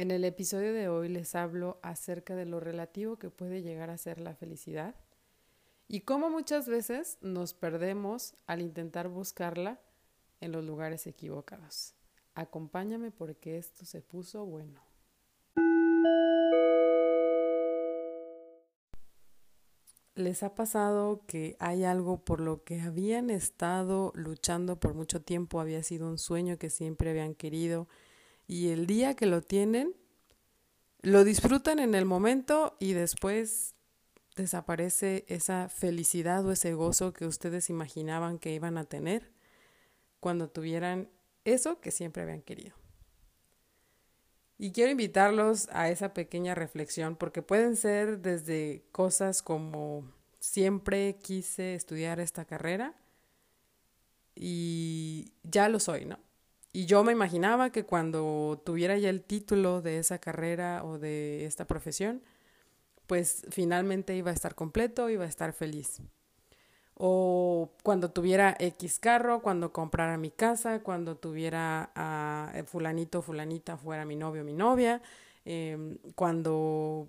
En el episodio de hoy les hablo acerca de lo relativo que puede llegar a ser la felicidad y cómo muchas veces nos perdemos al intentar buscarla en los lugares equivocados. Acompáñame porque esto se puso bueno. ¿Les ha pasado que hay algo por lo que habían estado luchando por mucho tiempo, había sido un sueño que siempre habían querido? Y el día que lo tienen, lo disfrutan en el momento y después desaparece esa felicidad o ese gozo que ustedes imaginaban que iban a tener cuando tuvieran eso que siempre habían querido. Y quiero invitarlos a esa pequeña reflexión porque pueden ser desde cosas como siempre quise estudiar esta carrera y ya lo soy, ¿no? Y yo me imaginaba que cuando tuviera ya el título de esa carrera o de esta profesión, pues finalmente iba a estar completo, iba a estar feliz. O cuando tuviera X carro, cuando comprara mi casa, cuando tuviera a fulanito o fulanita fuera mi novio mi novia, em, cuando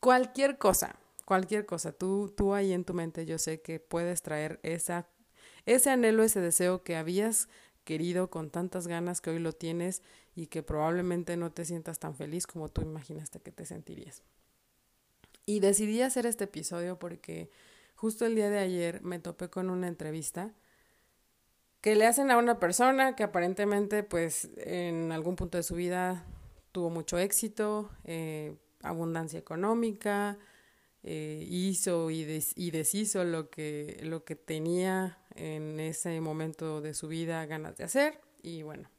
cualquier cosa, cualquier cosa, tú, tú ahí en tu mente yo sé que puedes traer esa, ese anhelo, ese deseo que habías querido con tantas ganas que hoy lo tienes y que probablemente no te sientas tan feliz como tú imaginaste que te sentirías. Y decidí hacer este episodio porque justo el día de ayer me topé con una entrevista que le hacen a una persona que aparentemente pues en algún punto de su vida tuvo mucho éxito, eh, abundancia económica, eh, hizo y, y, deshizo lo que, lo que tenía en ese momento de su vida ganas de hacer y bueno.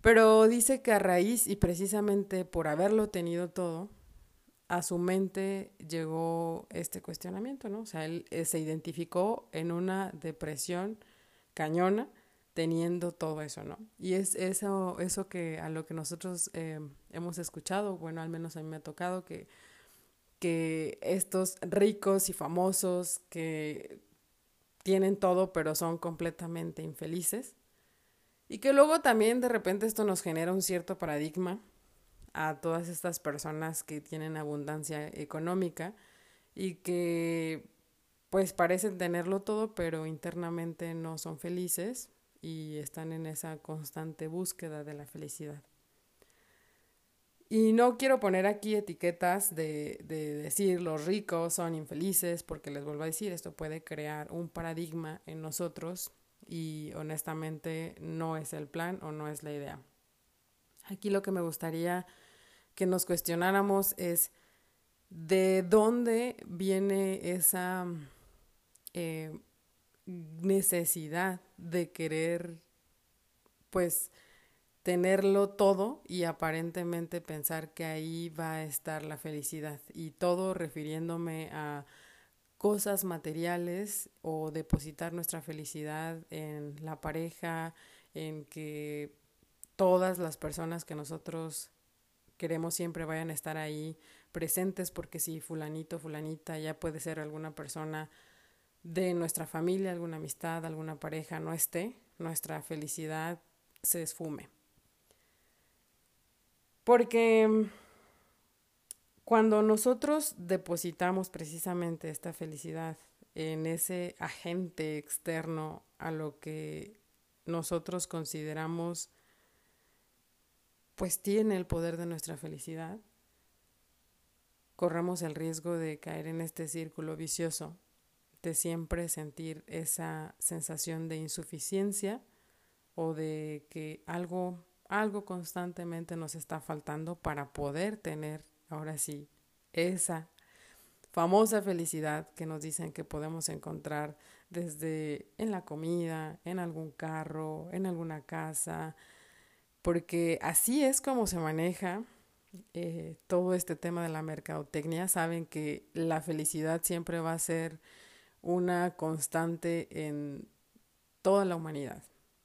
Pero dice que a raíz y precisamente por haberlo tenido todo, a su mente llegó este cuestionamiento, ¿no? O sea, él eh, se identificó en una depresión cañona teniendo todo eso, ¿no? Y es eso, eso que a lo que nosotros eh, hemos escuchado, bueno, al menos a mí me ha tocado que que estos ricos y famosos que tienen todo pero son completamente infelices. Y que luego también de repente esto nos genera un cierto paradigma a todas estas personas que tienen abundancia económica y que pues parecen tenerlo todo pero internamente no son felices y están en esa constante búsqueda de la felicidad. Y no quiero poner aquí etiquetas de, de, decir los ricos son infelices, porque les vuelvo a decir, esto puede crear un paradigma en nosotros y honestamente no es el plan o no es la idea. Aquí lo que me gustaría que nos cuestionáramos es de dónde viene esa eh, necesidad de querer, pues, tenerlo todo y aparentemente pensar que ahí va a estar la felicidad. Y todo refiriéndome a cosas materiales o depositar nuestra felicidad en la pareja, en que todas las personas que nosotros queremos siempre vayan a estar ahí presentes porque si fulanito, fulanita, ya puede ser alguna persona de nuestra familia, alguna amistad, alguna pareja no esté, nuestra felicidad se esfume. Porque mm, cuando nosotros depositamos precisamente esta felicidad en ese agente externo a lo que nosotros consideramos pues tiene el poder de nuestra felicidad, corremos el riesgo de caer en este círculo vicioso, de siempre sentir esa sensación de insuficiencia o de que algo algo constantemente nos está faltando para poder tener, ahora sí, esa famosa felicidad que nos dicen que podemos encontrar desde en la comida, en algún carro, en alguna casa, porque así es como se maneja eh, todo este tema de la mercadotecnia. Saben que la felicidad siempre va a ser una constante en toda la humanidad.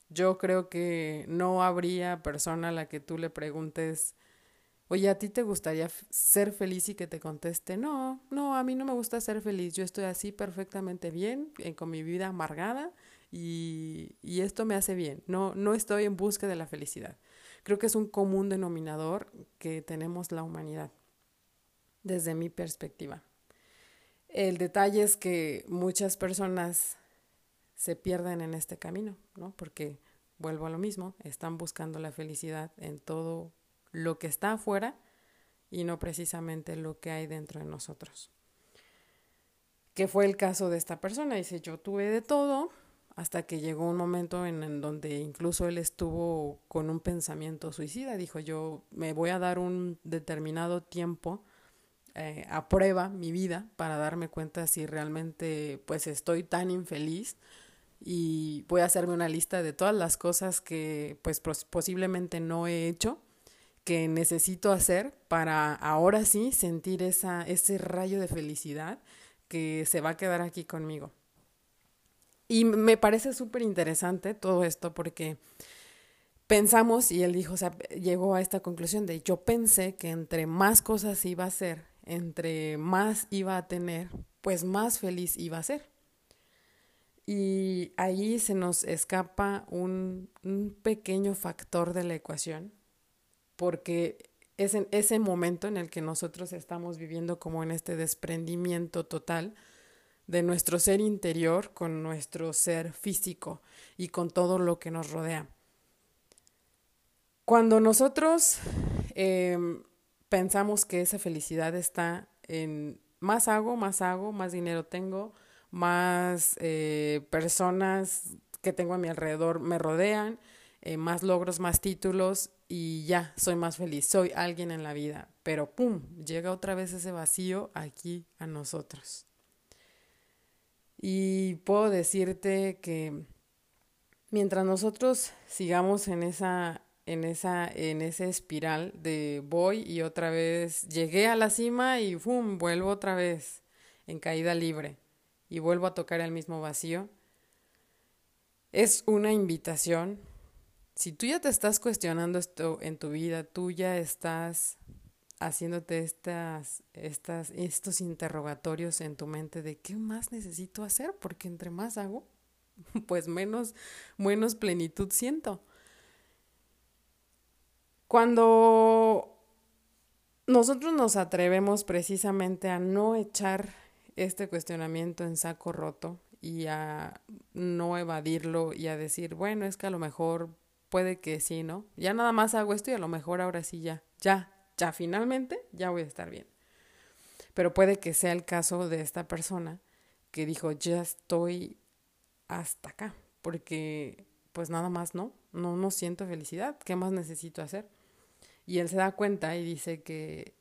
Yo creo que no habría persona a la que tú le preguntes, oye, ¿a ti te gustaría ser feliz y que te conteste, no, no, a mí no me gusta ser feliz, yo estoy así perfectamente bien, eh, con mi vida amargada y, y esto me hace bien, no, no estoy en busca de la felicidad. creo que es un común denominador que tenemos la humanidad, desde mi perspectiva. El detalle es que muchas personas se pierden en este camino, ¿no? Porque vuelvo a lo mismo, están buscando la felicidad en todo lo que está afuera y no precisamente lo que hay dentro de nosotros. Que fue el caso de esta persona, dice, yo tuve de todo hasta que llegó un momento en, donde incluso él estuvo con un pensamiento suicida, dijo, yo me voy a dar un determinado tiempo eh, a prueba mi vida para darme cuenta si realmente pues estoy tan infeliz y voy a hacerme una lista de todas las cosas que pues posiblemente no he hecho que necesito hacer para ahora sí sentir esa, ese rayo de felicidad que se va a quedar aquí conmigo. Y me parece súper interesante todo esto porque pensamos, y él dijo, o sea, llegó a esta conclusión de yo pensé que entre más cosas iba a hacer, entre más iba a tener, pues más feliz iba a ser. Y ahí se nos escapa un, un pequeño factor de la ecuación porque es en ese momento en el que nosotros estamos viviendo como en este desprendimiento total de nuestro ser interior con nuestro ser físico y con todo lo que nos rodea. Cuando nosotros em, pensamos que esa felicidad está en más hago, más hago, más dinero tengo, más eh, personas que tengo a mi alrededor me rodean, eh, más logros, más títulos y ya, soy más feliz, soy alguien en la vida. Pero ¡pum! Llega otra vez ese vacío aquí a nosotros. Y puedo decirte que mientras nosotros sigamos en esa en esa en ese espiral de voy y otra vez llegué a la cima y ¡pum! vuelvo otra vez en caída libre y vuelvo a tocar el mismo vacío. Es una invitación si tú ya te estás cuestionando esto en tu vida, tú ya estás haciéndote estas, estas, estos interrogatorios en tu mente de qué más necesito hacer, porque entre más hago, pues menos, menos plenitud siento. Cuando nosotros nos atrevemos precisamente a no echar este cuestionamiento en saco roto y a no evadirlo y a decir, bueno, es que a lo mejor puede que sí, ¿no? Ya nada más hago esto y a lo mejor ahora sí ya, ya, ya finalmente ya voy a estar bien. Pero puede que sea el caso de esta persona que dijo, ya estoy hasta acá, porque pues nada más no, no, no siento felicidad, ¿qué más necesito hacer? Y él se da cuenta y dice que,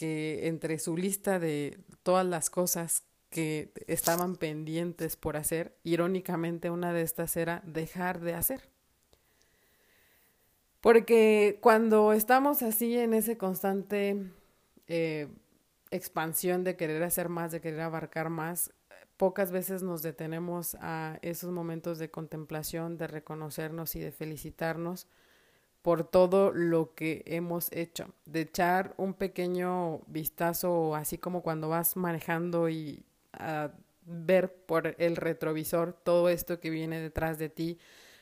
que entre su lista de todas las cosas que estaban pendientes por hacer, irónicamente una de estas era dejar de hacer. Porque cuando estamos así en ese constante eh, expansión de querer hacer más, de querer abarcar más, pocas veces nos detenemos a esos momentos de contemplación, de reconocernos y de felicitarnos por todo lo que hemos hecho, de echar un pequeño vistazo, así como cuando vas manejando y a ver por el retrovisor todo esto que viene detrás de ti,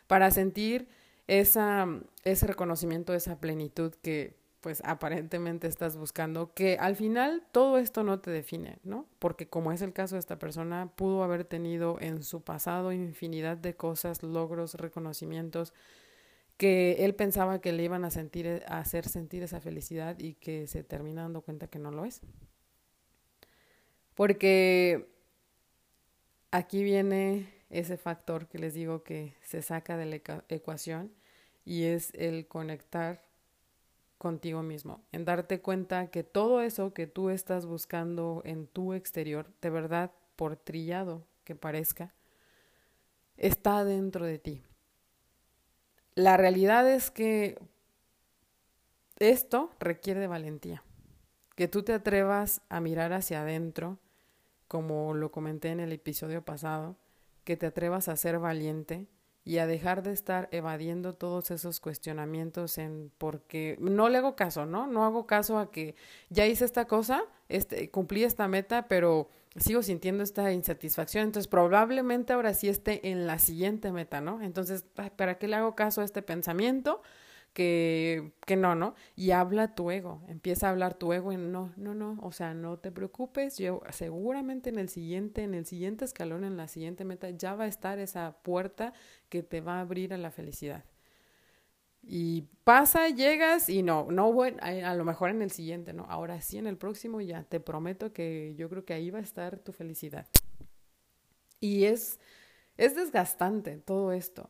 para sentir esa, ese reconocimiento, esa plenitud que pues aparentemente estás buscando, que al final todo esto no te define, ¿no? Porque como es el caso de esta persona, pudo haber tenido en su pasado infinidad de cosas, logros, reconocimientos, que él pensaba que le iban a sentir, a hacer sentir esa felicidad y que se termina dando cuenta que no lo es. Porque aquí viene ese factor que les digo que se saca de la ecuación y es el conectar contigo mismo, en darte cuenta que todo eso que tú estás buscando en tu exterior, de verdad, por trillado que parezca, está dentro de ti. La realidad es que esto requiere de valentía, que tú te atrevas a mirar hacia adentro, como lo comenté en el episodio pasado, que te atrevas a ser valiente y a dejar de estar evadiendo todos esos cuestionamientos en porque no le hago caso, ¿no? No hago caso a que ya hice esta cosa, este, cumplí esta meta, pero sigo sintiendo esta insatisfacción, entonces probablemente ahora sí esté en la siguiente meta, ¿no? Entonces, ¿para qué le hago caso a este pensamiento? Que, que no, ¿no? Y habla tu ego, empieza a hablar tu ego en no, no, no, o sea, no te preocupes, yo seguramente en el siguiente, en el siguiente escalón, en la siguiente meta, ya va a estar esa puerta que te va a abrir a la felicidad. Y pasa, llegas y no, no, bueno, a, lo mejor en el siguiente, no, ahora sí en el próximo ya, te prometo que yo creo que ahí va a estar tu felicidad. Y es, es desgastante todo esto.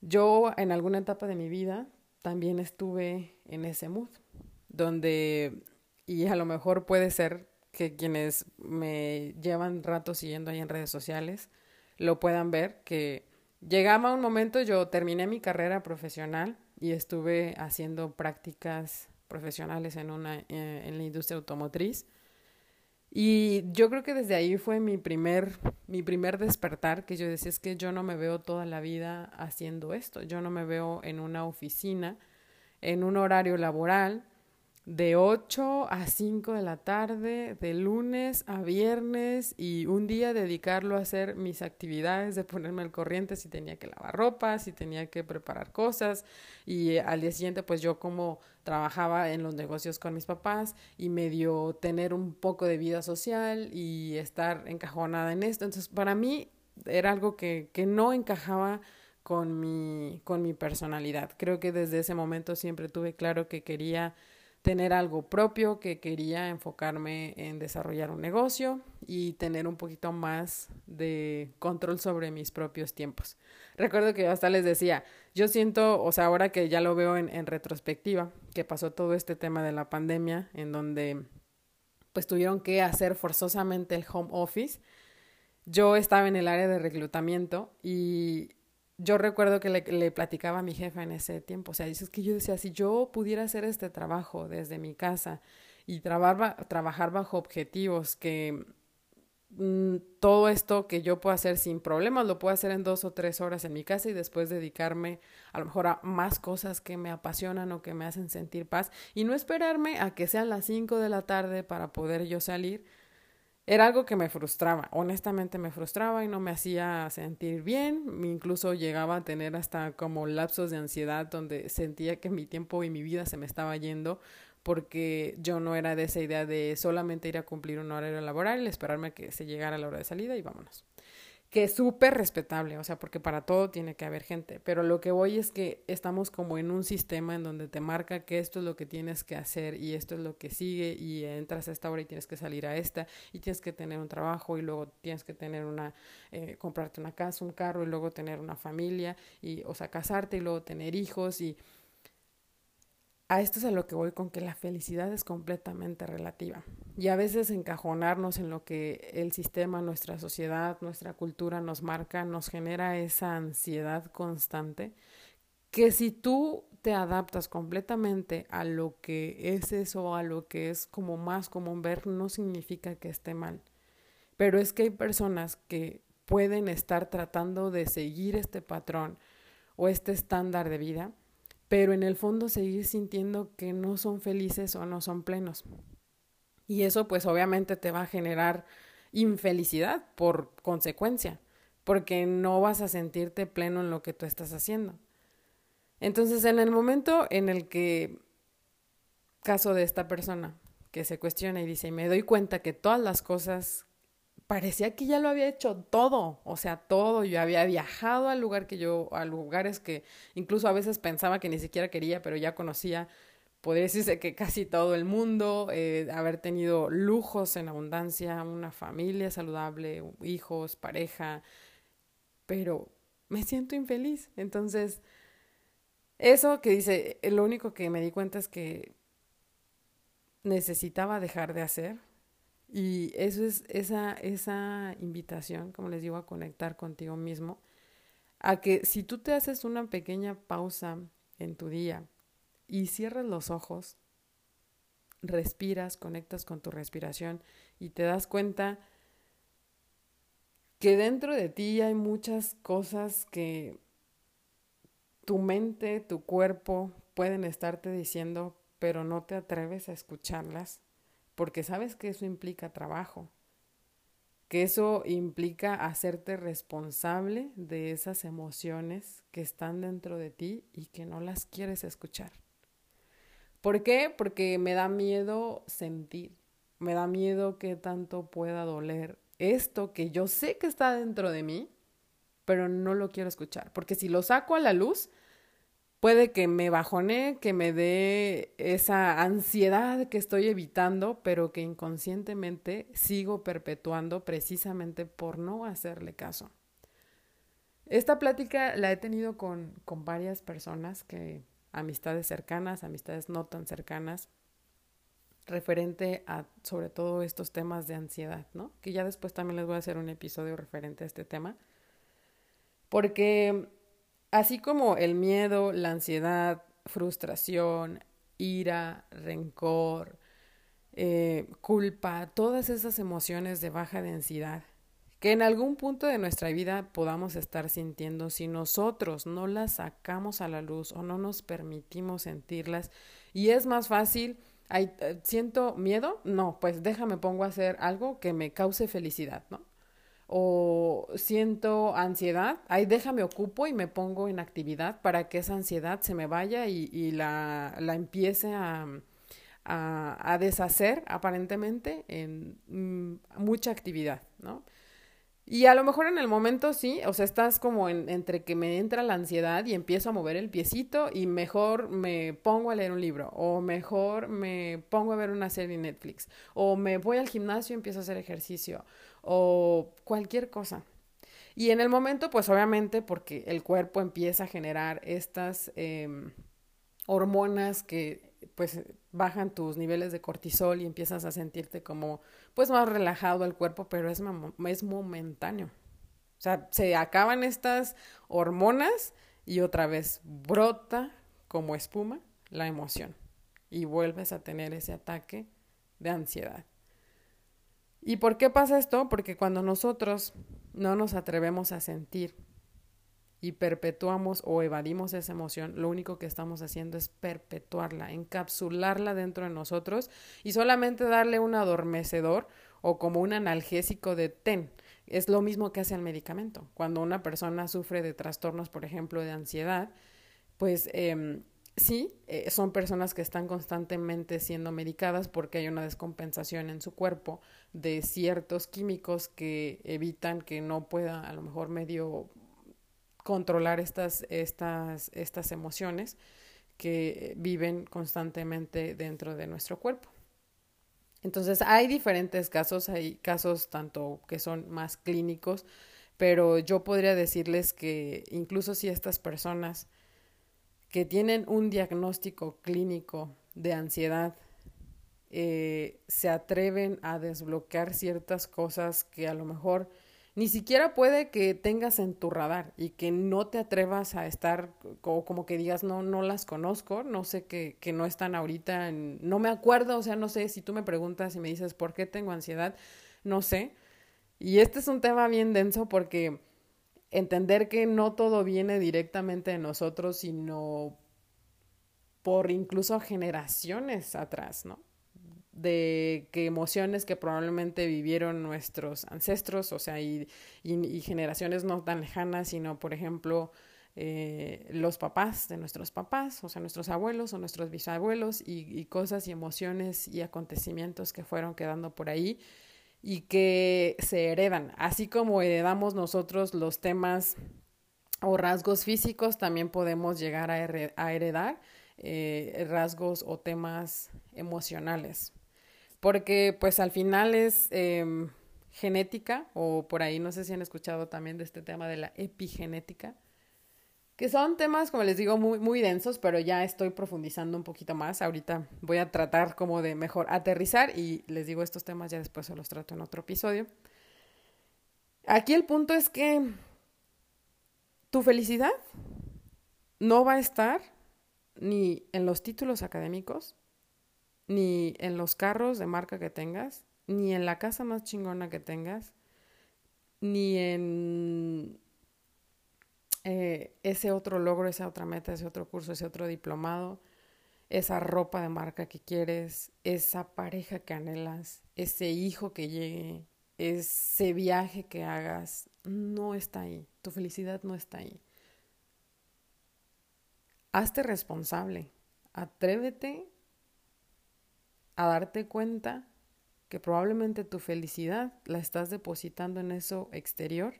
Yo en alguna etapa de mi vida también estuve en ese mood, donde, y a lo mejor puede ser que quienes me llevan rato siguiendo ahí en redes sociales lo puedan ver, que llegaba un momento, yo terminé mi carrera profesional y estuve haciendo prácticas profesionales en, una, eh, en la industria automotriz. Y yo creo que desde ahí fue mi primer, mi primer despertar, que yo decía, es que yo no me veo toda la vida haciendo esto, yo no me veo en una oficina, en un horario laboral, de 8 a 5 de la tarde, de lunes a viernes y un día dedicarlo a hacer mis actividades, de ponerme al corriente si tenía que lavar ropa, si tenía que preparar cosas y al día siguiente pues yo como trabajaba en los negocios con mis papás y medio tener un poco de vida social y estar encajonada en esto. Entonces para mí era algo que, que no encajaba con mi, con mi personalidad. Creo que desde ese momento siempre tuve claro que quería tener algo propio, que quería enfocarme en desarrollar un negocio y tener un poquito más de control sobre mis propios tiempos. Recuerdo que hasta les decía, yo siento, o sea, ahora que ya lo veo en, en retrospectiva, que pasó todo este tema de la pandemia, en donde pues tuvieron que hacer forzosamente el home office. Yo estaba en el área de reclutamiento y yo recuerdo que le, platicaba a mi jefa en ese tiempo, o sea, es que yo decía, si yo pudiera hacer este trabajo desde mi casa y trabajar, bajo objetivos que mm, todo esto que yo puedo hacer sin problemas lo puedo hacer en dos o tres horas en mi casa y después dedicarme a lo mejor a más cosas que me apasionan o que me hacen sentir paz y no esperarme a que sean las cinco de la tarde para poder yo salir era algo que me frustraba, honestamente me frustraba y no me hacía sentir bien, incluso llegaba a tener hasta como lapsos de ansiedad donde sentía que mi tiempo y mi vida se me estaba yendo porque yo no era de esa idea de solamente ir a cumplir un horario laboral esperarme a que se llegara la hora de salida y vámonos que es súper respetable, o sea, porque para todo tiene que haber gente, pero lo que voy es que estamos como en un sistema en donde te marca que esto es lo que tienes que hacer y esto es lo que sigue y entras a esta hora y tienes que salir a esta y tienes que tener un trabajo y luego tienes que tener una, eh, comprarte una casa, un carro y luego tener una familia y, o sea, casarte y luego tener hijos y a esto es a lo que voy con que la felicidad es completamente relativa. Y a veces encajonarnos en lo que el sistema, nuestra sociedad, nuestra cultura nos marca, nos genera esa ansiedad constante, que si tú te adaptas completamente a lo que es eso, a lo que es como más común ver, no significa que esté mal. Pero es que hay personas que pueden estar tratando de seguir este patrón o este estándar de vida pero en el fondo seguir sintiendo que no son felices o no son plenos. Y eso pues obviamente te va a generar infelicidad por consecuencia, porque no vas a sentirte pleno en lo que tú estás haciendo. Entonces, en el momento en el que, caso de esta persona, que se cuestiona y dice, me doy cuenta que todas las cosas parecía que ya lo había hecho todo, o sea, todo. Yo había viajado al lugar que yo, a lugares que incluso a veces pensaba que ni siquiera quería, pero ya conocía. Podría decirse que casi todo el mundo, eh, haber tenido lujos en abundancia, una familia saludable, hijos, pareja, pero me siento infeliz. Entonces, eso que dice, lo único que me di cuenta es que necesitaba dejar de hacer, y eso es esa, esa invitación, como les digo, a conectar contigo mismo, a que si tú te haces una pequeña pausa en tu día y cierras los ojos, respiras, conectas con tu respiración y te das cuenta que dentro de ti hay muchas cosas que tu mente, tu cuerpo pueden estarte diciendo, pero no te atreves a escucharlas porque sabes que eso implica trabajo. que eso implica hacerte responsable de esas emociones que están dentro de ti y que no las quieres escuchar. ¿Por qué? Porque me da miedo sentir, me da miedo que tanto pueda doler esto que yo sé que está dentro de mí, pero no lo quiero escuchar, porque si lo saco a la luz, puede que me bajone, que me dé esa ansiedad que estoy evitando, pero que inconscientemente sigo perpetuando precisamente por no hacerle caso. Esta plática la he tenido con, con varias personas que amistades cercanas, amistades no tan cercanas, referente a sobre todo estos temas de ansiedad, ¿no? Que ya después también les voy a hacer un episodio referente a este tema. Porque Así como el miedo, la ansiedad, frustración, ira, rencor, eh, culpa, todas esas emociones de baja densidad que en algún punto de nuestra vida podamos estar sintiendo, si nosotros no las sacamos a la luz o no nos permitimos sentirlas, y es más fácil, eh, siento miedo, no, pues déjame pongo a hacer algo que me cause felicidad, ¿no? O siento ansiedad, ahí déjame ocupo y me pongo en actividad para que esa ansiedad se me vaya y, la, la, empiece a, a, deshacer aparentemente en mm, mucha actividad, ¿no? Y a lo mejor en el momento sí, o sea, estás como en, entre que me entra la ansiedad y empiezo a mover el piecito y mejor me pongo a leer un libro o mejor me pongo a ver una serie en Netflix o me voy al gimnasio y empiezo a hacer ejercicio o cualquier cosa. Y en el momento, pues obviamente porque el cuerpo empieza a generar estas em, hormonas que pues bajan tus niveles de cortisol y empiezas a sentirte como pues más relajado el cuerpo, pero es, es momentáneo. O sea, se acaban estas hormonas y otra vez brota como espuma la emoción y vuelves a tener ese ataque de ansiedad. ¿Y por qué pasa esto? Porque cuando nosotros no nos atrevemos a sentir y perpetuamos o evadimos esa emoción, lo único que estamos haciendo es perpetuarla, encapsularla dentro de nosotros y solamente darle un adormecedor o como un analgésico de ten. Es lo mismo que hace el medicamento. Cuando una persona sufre de trastornos, por ejemplo, de ansiedad, pues eh, sí, eh, son personas que están constantemente siendo medicadas porque hay una descompensación en su cuerpo de ciertos químicos que evitan que no pueda a lo mejor medio controlar estas, estas, estas emociones que viven constantemente dentro de nuestro cuerpo. Entonces hay diferentes casos, hay casos tanto que son más clínicos, pero yo podría decirles que incluso si estas personas que tienen un diagnóstico clínico de ansiedad eh, se atreven a desbloquear ciertas cosas que a lo mejor ni siquiera puede que tengas en tu radar y que no te atrevas a estar como, como que digas no no las conozco no sé que, que no están ahorita no me acuerdo o sea no sé si tú me preguntas y me dices por qué tengo ansiedad no sé. Y este es un tema bien denso porque entender que no todo viene directamente de nosotros, sino por incluso generaciones atrás, ¿no? De que emociones que probablemente vivieron nuestros ancestros, o sea, y, generaciones no tan lejanas, sino, por ejemplo, eh, los papás de nuestros papás, o sea, nuestros abuelos o nuestros bisabuelos, y cosas y emociones y acontecimientos que fueron quedando por ahí y que se heredan, así como heredamos nosotros los temas o rasgos físicos, también podemos llegar a, heredar eh, rasgos o temas emocionales, porque pues al final es em, genética, o por ahí no sé si han escuchado también de este tema de la epigenética, que son temas, como les digo, muy, muy densos, pero ya estoy profundizando un poquito más. Ahorita voy a tratar como de mejor aterrizar y les digo estos temas, ya después se los trato en otro episodio. Aquí el punto es que tu felicidad no va a estar ni en los títulos académicos, ni en los carros de marca que tengas, ni en la casa más chingona que tengas, ni en eh, ese otro logro, esa otra meta, ese otro curso, ese otro diplomado, esa ropa de marca que quieres, esa pareja que anhelas, ese hijo que llegue, ese viaje que hagas no está ahí, tu felicidad no está ahí. Hazte responsable, atrévete a darte cuenta que probablemente tu felicidad la estás depositando en eso exterior,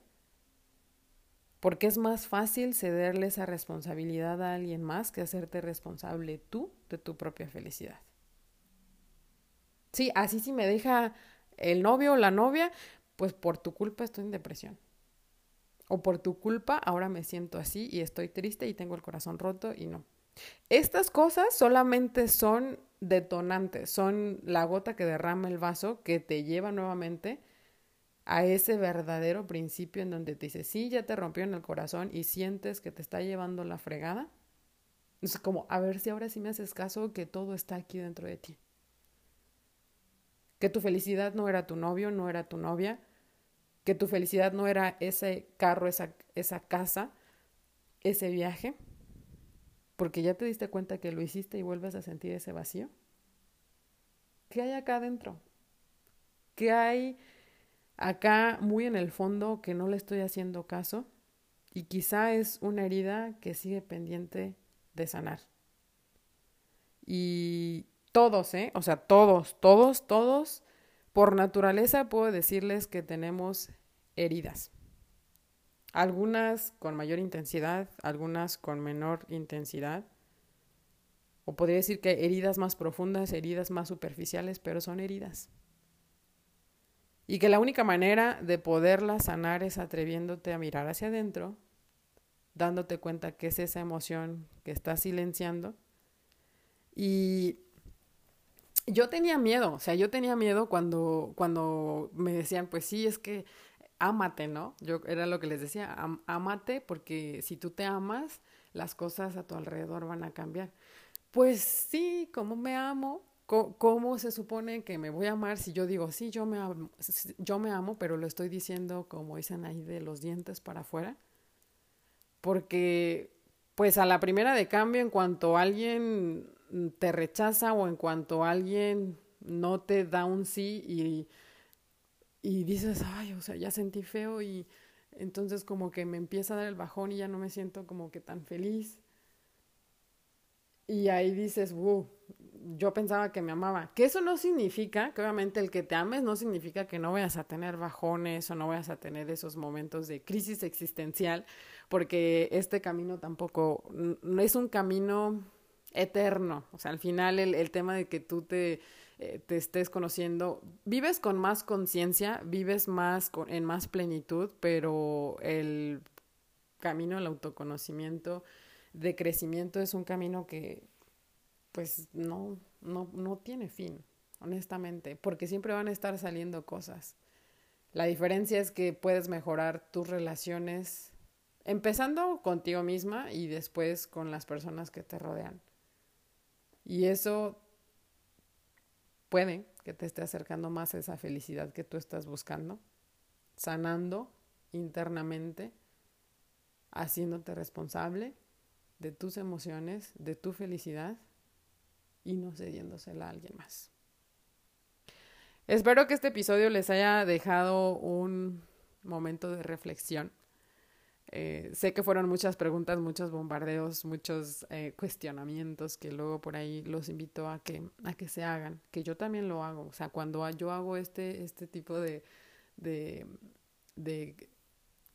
porque es más fácil cederle esa responsabilidad a alguien más que hacerte responsable tú de tu propia felicidad. Sí, así si me deja el novio o la novia, pues por tu culpa estoy en depresión. O por tu culpa ahora me siento así y estoy triste y tengo el corazón roto y no. Estas cosas solamente son detonantes, son la gota que derrama el vaso que te lleva nuevamente a ese verdadero principio en donde te dice, sí, ya te rompió en el corazón y sientes que te está llevando la fregada. Es como, a ver si ahora sí me haces caso que todo está aquí dentro de ti que tu felicidad no era tu novio, no era tu novia, que tu felicidad no era ese carro, esa, esa casa, ese viaje, porque ya te diste cuenta que lo hiciste y vuelves a sentir ese vacío. ¿Qué hay acá adentro? ¿Qué hay acá muy en el fondo que no le estoy haciendo caso? Y quizá es una herida que sigue pendiente de sanar. Y todos, ¿eh? O sea, todos, todos, todos, por naturaleza puedo decirles que tenemos heridas. Algunas con mayor intensidad, algunas con menor intensidad. O podría decir que heridas más profundas, heridas más superficiales, pero son heridas. Y que la única manera de poderlas sanar es atreviéndote a mirar hacia adentro, dándote cuenta que es esa emoción que estás silenciando y yo tenía miedo, o sea, yo tenía miedo cuando, cuando me decían, pues sí, es que ámate, ¿no? Yo era lo que les decía, ámate porque si tú te amas, las cosas a tu alrededor van a cambiar. Pues sí, ¿cómo me amo? ¿Cómo, se supone que me voy a amar si yo digo, sí, yo me, amo, yo me amo, pero lo estoy diciendo como dicen ahí de los dientes para afuera? Porque, pues a la primera de cambio, en cuanto alguien te rechaza o en cuanto alguien no te da un sí y, y dices, ay, o sea, ya sentí feo y entonces como que me empieza a dar el bajón y ya no me siento como que tan feliz. Y ahí dices, wow, yo pensaba que me amaba. Que eso no significa, que obviamente el que te ames no significa que no vayas a tener bajones o no vayas a tener esos momentos de crisis existencial, porque este camino tampoco, no es un camino eterno. O sea, al final el, tema de que tú te, eh, te estés conociendo, vives con más conciencia, vives más con, en más plenitud, pero el camino al autoconocimiento de crecimiento es un camino que pues no, no, no tiene fin, honestamente, porque siempre van a estar saliendo cosas. La diferencia es que puedes mejorar tus relaciones empezando contigo misma y después con las personas que te rodean. Y eso puede que te esté acercando más a esa felicidad que tú estás buscando, sanando internamente, haciéndote responsable de tus emociones, de tu felicidad y no cediéndosela a alguien más. Espero que este episodio les haya dejado un momento de reflexión eh, sé que fueron muchas preguntas, muchos bombardeos, muchos eh, cuestionamientos que luego por ahí los invito a que, a que se hagan, que yo también lo hago. O sea, cuando yo hago este, este tipo de, de,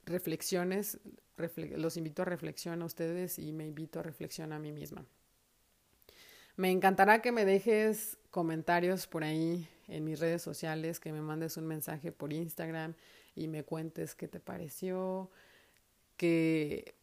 reflexiones, los invito a reflexión a ustedes y me invito a reflexión a mí misma. Me encantará que me dejes comentarios por ahí en mis redes sociales, que me mandes un mensaje por Instagram y me cuentes qué te pareció, que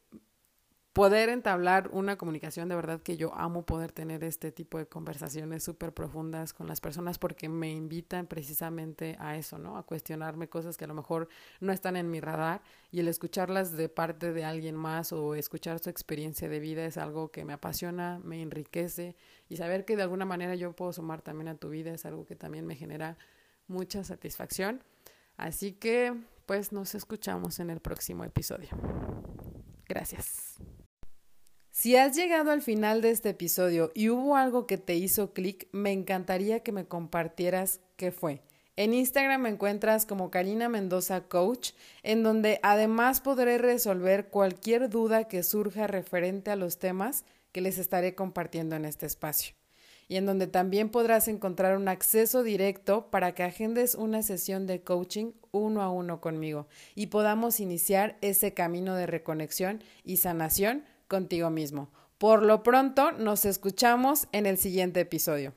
poder entablar una comunicación de verdad que yo amo poder tener este tipo de conversaciones súper profundas con las personas porque me invitan precisamente a eso, ¿no? A cuestionarme cosas que a lo mejor no están en mi radar y el escucharlas de parte de alguien más o escuchar su experiencia de vida es algo que me apasiona, me enriquece y saber que de alguna manera yo puedo sumar también a tu vida es algo que también me genera mucha satisfacción. Así que pues nos escuchamos en el próximo episodio. Gracias. Si has llegado al final de este episodio y hubo algo que te hizo clic, me encantaría que me compartieras qué fue. En Instagram me encuentras como Karina Mendoza Coach, en donde además podré resolver cualquier duda que surja referente a los temas que les estaré compartiendo en este espacio. Y en donde también podrás encontrar un acceso directo para que agendes una sesión de coaching uno a uno conmigo y podamos iniciar ese camino de reconexión y sanación contigo mismo. Por lo pronto, nos escuchamos en el siguiente episodio.